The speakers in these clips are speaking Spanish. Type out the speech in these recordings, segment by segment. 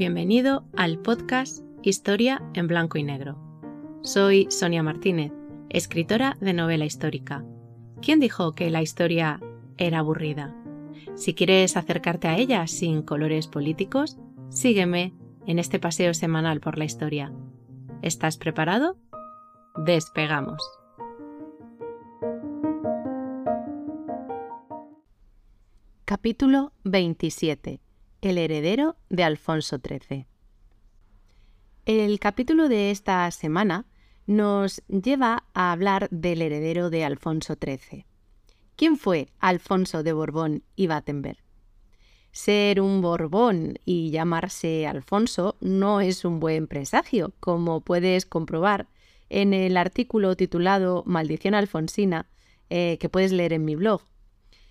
Bienvenido al podcast Historia en Blanco y Negro. Soy Sonia Martínez, escritora de novela histórica. ¿Quién dijo que la historia era aburrida? Si quieres acercarte a ella sin colores políticos, sígueme en este paseo semanal por la historia. ¿Estás preparado? Despegamos. Capítulo 27 el heredero de Alfonso XIII. El capítulo de esta semana nos lleva a hablar del heredero de Alfonso XIII. ¿Quién fue Alfonso de Borbón y Battenberg? Ser un Borbón y llamarse Alfonso no es un buen presagio, como puedes comprobar en el artículo titulado Maldición Alfonsina eh, que puedes leer en mi blog.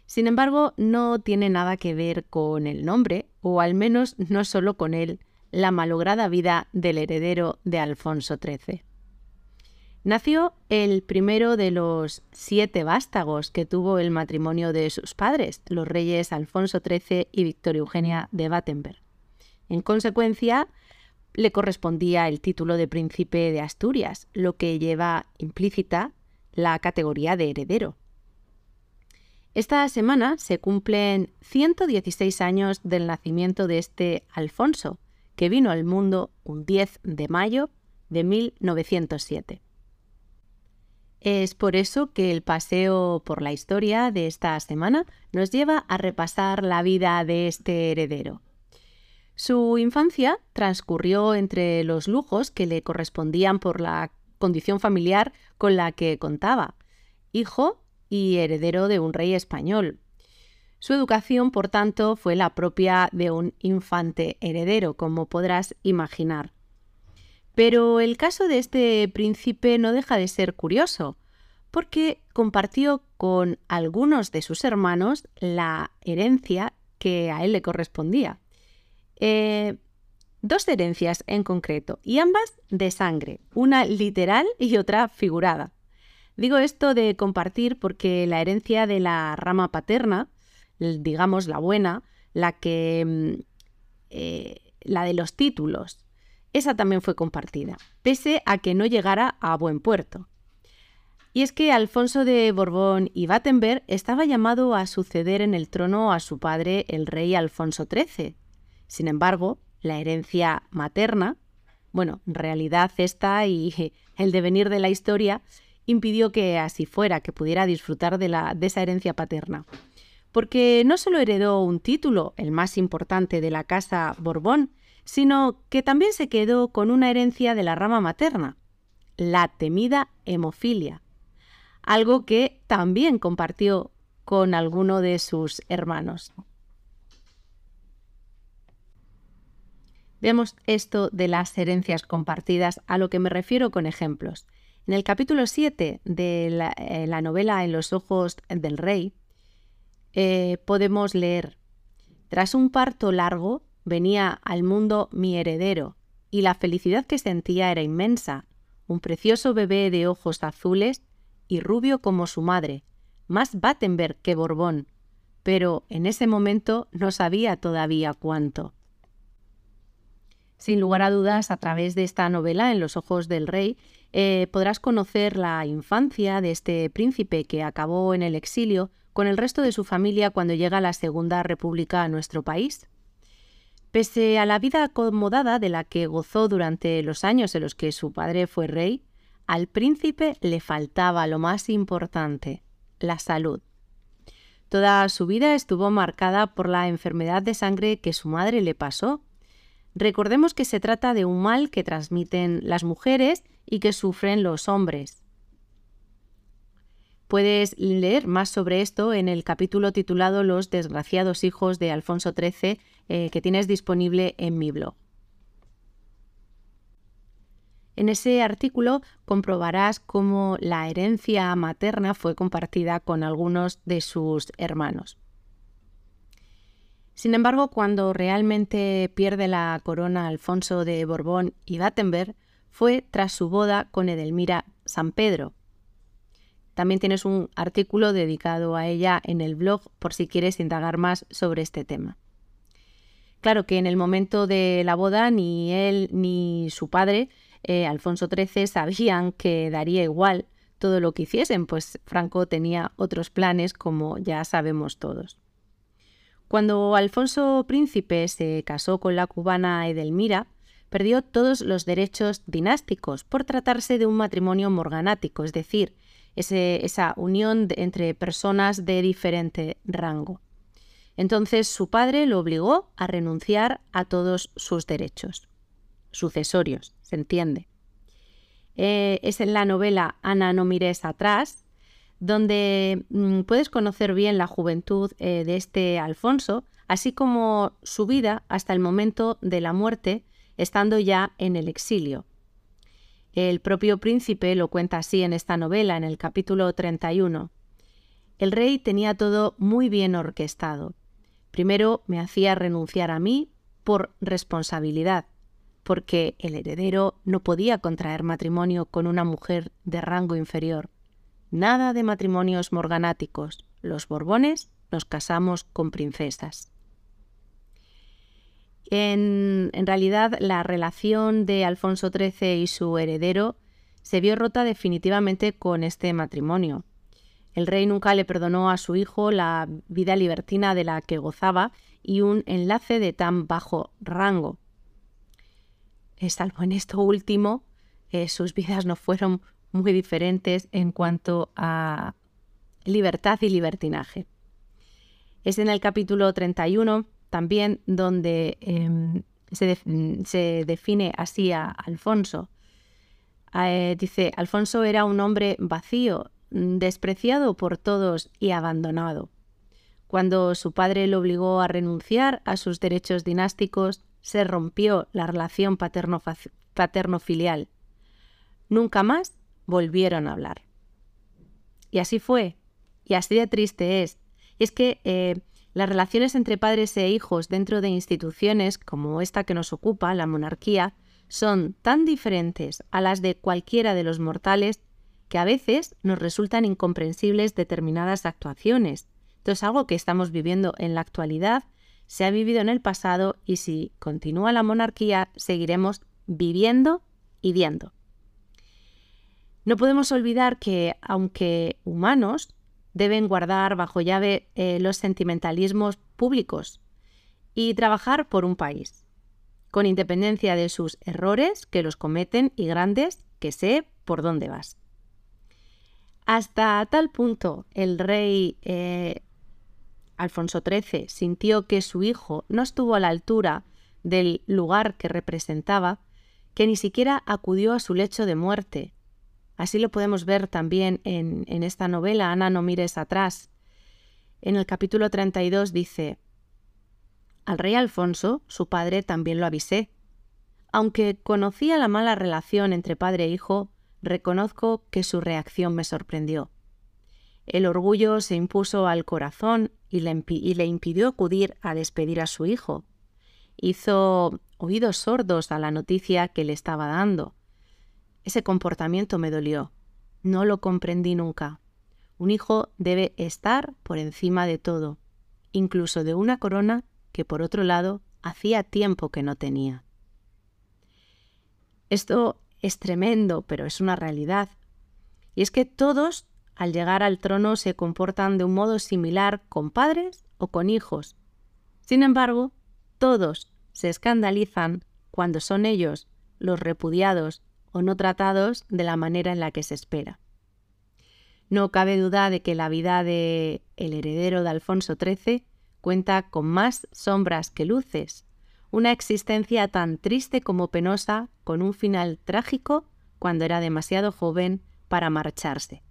Sin embargo, no tiene nada que ver con el nombre, o al menos no solo con él, la malograda vida del heredero de Alfonso XIII. Nació el primero de los siete vástagos que tuvo el matrimonio de sus padres, los reyes Alfonso XIII y Victoria Eugenia de Battenberg. En consecuencia, le correspondía el título de príncipe de Asturias, lo que lleva implícita la categoría de heredero. Esta semana se cumplen 116 años del nacimiento de este Alfonso, que vino al mundo un 10 de mayo de 1907. Es por eso que el paseo por la historia de esta semana nos lleva a repasar la vida de este heredero. Su infancia transcurrió entre los lujos que le correspondían por la condición familiar con la que contaba. Hijo y heredero de un rey español. Su educación, por tanto, fue la propia de un infante heredero, como podrás imaginar. Pero el caso de este príncipe no deja de ser curioso, porque compartió con algunos de sus hermanos la herencia que a él le correspondía. Eh, dos herencias en concreto, y ambas de sangre, una literal y otra figurada. Digo esto de compartir porque la herencia de la rama paterna, digamos la buena, la que mm, eh, la de los títulos, esa también fue compartida, pese a que no llegara a buen puerto. Y es que Alfonso de Borbón y Battenberg estaba llamado a suceder en el trono a su padre, el rey Alfonso XIII. Sin embargo, la herencia materna, bueno, en realidad esta y el devenir de la historia impidió que así fuera, que pudiera disfrutar de, la, de esa herencia paterna. Porque no solo heredó un título, el más importante de la casa Borbón, sino que también se quedó con una herencia de la rama materna, la temida hemofilia, algo que también compartió con alguno de sus hermanos. Vemos esto de las herencias compartidas, a lo que me refiero con ejemplos. En el capítulo 7 de eh, la, novela En los ojos del rey, eh, podemos leer, tras un parto largo, venía al mundo mi heredero, y la felicidad que sentía era inmensa, un precioso bebé de ojos azules y rubio como su madre, más Battenberg que Borbón, pero en ese momento no sabía todavía cuánto. Sin lugar a dudas, a través de esta novela, En los ojos del rey, eh, podrás conocer la infancia de este príncipe que acabó en el exilio con el resto de su familia cuando llega la Segunda República a nuestro país. Pese a la vida acomodada de la que gozó durante los años en los que su padre fue rey, al príncipe le faltaba lo más importante, la salud. Toda su vida estuvo marcada por la enfermedad de sangre que su madre le pasó. Recordemos que se trata de un mal que transmiten las mujeres y que sufren los hombres. Puedes leer más sobre esto en el capítulo titulado Los desgraciados hijos de Alfonso XIII eh, que tienes disponible en mi blog. En ese artículo comprobarás cómo la herencia materna fue compartida con algunos de sus hermanos. Sin embargo, cuando realmente pierde la corona Alfonso de Borbón y Battenberg, fue tras su boda con Edelmira San Pedro. También tienes un artículo dedicado a ella en el blog por si quieres indagar más sobre este tema. Claro que en el momento de la boda ni él ni su padre, eh, Alfonso XIII, sabían que daría igual todo lo que hiciesen, pues Franco tenía otros planes, como ya sabemos todos. Cuando Alfonso Príncipe se casó con la cubana Edelmira, perdió todos los derechos dinásticos por tratarse de un matrimonio morganático, es decir, esa unión entre personas de diferente rango. Entonces su padre lo obligó a renunciar a todos sus derechos, sucesorios, se entiende. Eh, es en la novela Ana no mires atrás, donde mm, puedes conocer bien la juventud eh, de este Alfonso, así como su vida hasta el momento de la muerte, estando ya en el exilio. El propio príncipe lo cuenta así en esta novela, en el capítulo 31. El rey tenía todo muy bien orquestado. Primero me hacía renunciar a mí por responsabilidad, porque el heredero no podía contraer matrimonio con una mujer de rango inferior. Nada de matrimonios morganáticos. Los Borbones nos casamos con princesas. En, realidad, la relación de Alfonso XIII y su heredero se vio rota definitivamente con este matrimonio. El rey nunca le perdonó a su hijo la vida libertina de la que gozaba y un enlace de tan bajo rango. Salvo en esto último, eh, sus vidas no fueron muy diferentes en cuanto a libertad y libertinaje. Es en el capítulo 31 también donde em, se, define así a Alfonso. Eh, dice, Alfonso era un hombre vacío, despreciado por todos y abandonado. Cuando su padre lo obligó a renunciar a sus derechos dinásticos, se rompió la relación paterno-filial. Nunca más volvieron a hablar. Y así fue, y así de triste es. Es que eh, las relaciones entre padres e hijos dentro de instituciones como esta que nos ocupa, la monarquía, son tan diferentes a las de cualquiera de los mortales que a veces nos resultan incomprensibles determinadas actuaciones. Esto es algo que estamos viviendo en la actualidad, se ha vivido en el pasado y si continúa la monarquía seguiremos viviendo y viendo. No podemos olvidar que, aunque humanos, deben guardar bajo llave eh, los sentimentalismos públicos y trabajar por un país, con independencia de sus errores que los cometen y grandes que sé por dónde vas. Hasta tal punto el rey eh, Alfonso XIII sintió que su hijo no estuvo a la altura del lugar que representaba, que ni siquiera acudió a su lecho de muerte. Así lo podemos ver también en, esta novela, Ana, no mires atrás. En el capítulo 32 dice, Al rey Alfonso, su padre, también lo avisé. Aunque conocía la mala relación entre padre e hijo, reconozco que su reacción me sorprendió. El orgullo se impuso al corazón y le, impidió acudir a despedir a su hijo. Hizo oídos sordos a la noticia que le estaba dando. Ese comportamiento me dolió. No lo comprendí nunca. Un hijo debe estar por encima de todo, incluso de una corona que por otro lado hacía tiempo que no tenía. Esto es tremendo, pero es una realidad. Y es que todos, al llegar al trono, se comportan de un modo similar con padres o con hijos. Sin embargo, todos se escandalizan cuando son ellos los repudiados o no tratados de la manera en la que se espera. No cabe duda de que la vida de el heredero de Alfonso XIII cuenta con más sombras que luces, una existencia tan triste como penosa, con un final trágico cuando era demasiado joven para marcharse.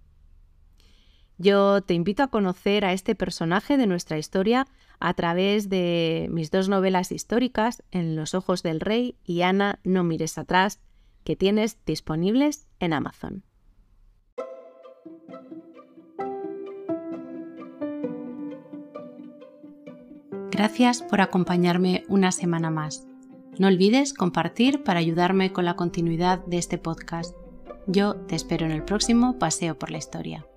Yo te invito a conocer a este personaje de nuestra historia a través de mis dos novelas históricas, En los ojos del rey y Ana, no mires atrás, que tienes disponibles en Amazon. Gracias por acompañarme una semana más. No olvides compartir para ayudarme con la continuidad de este podcast. Yo te espero en el próximo Paseo por la Historia.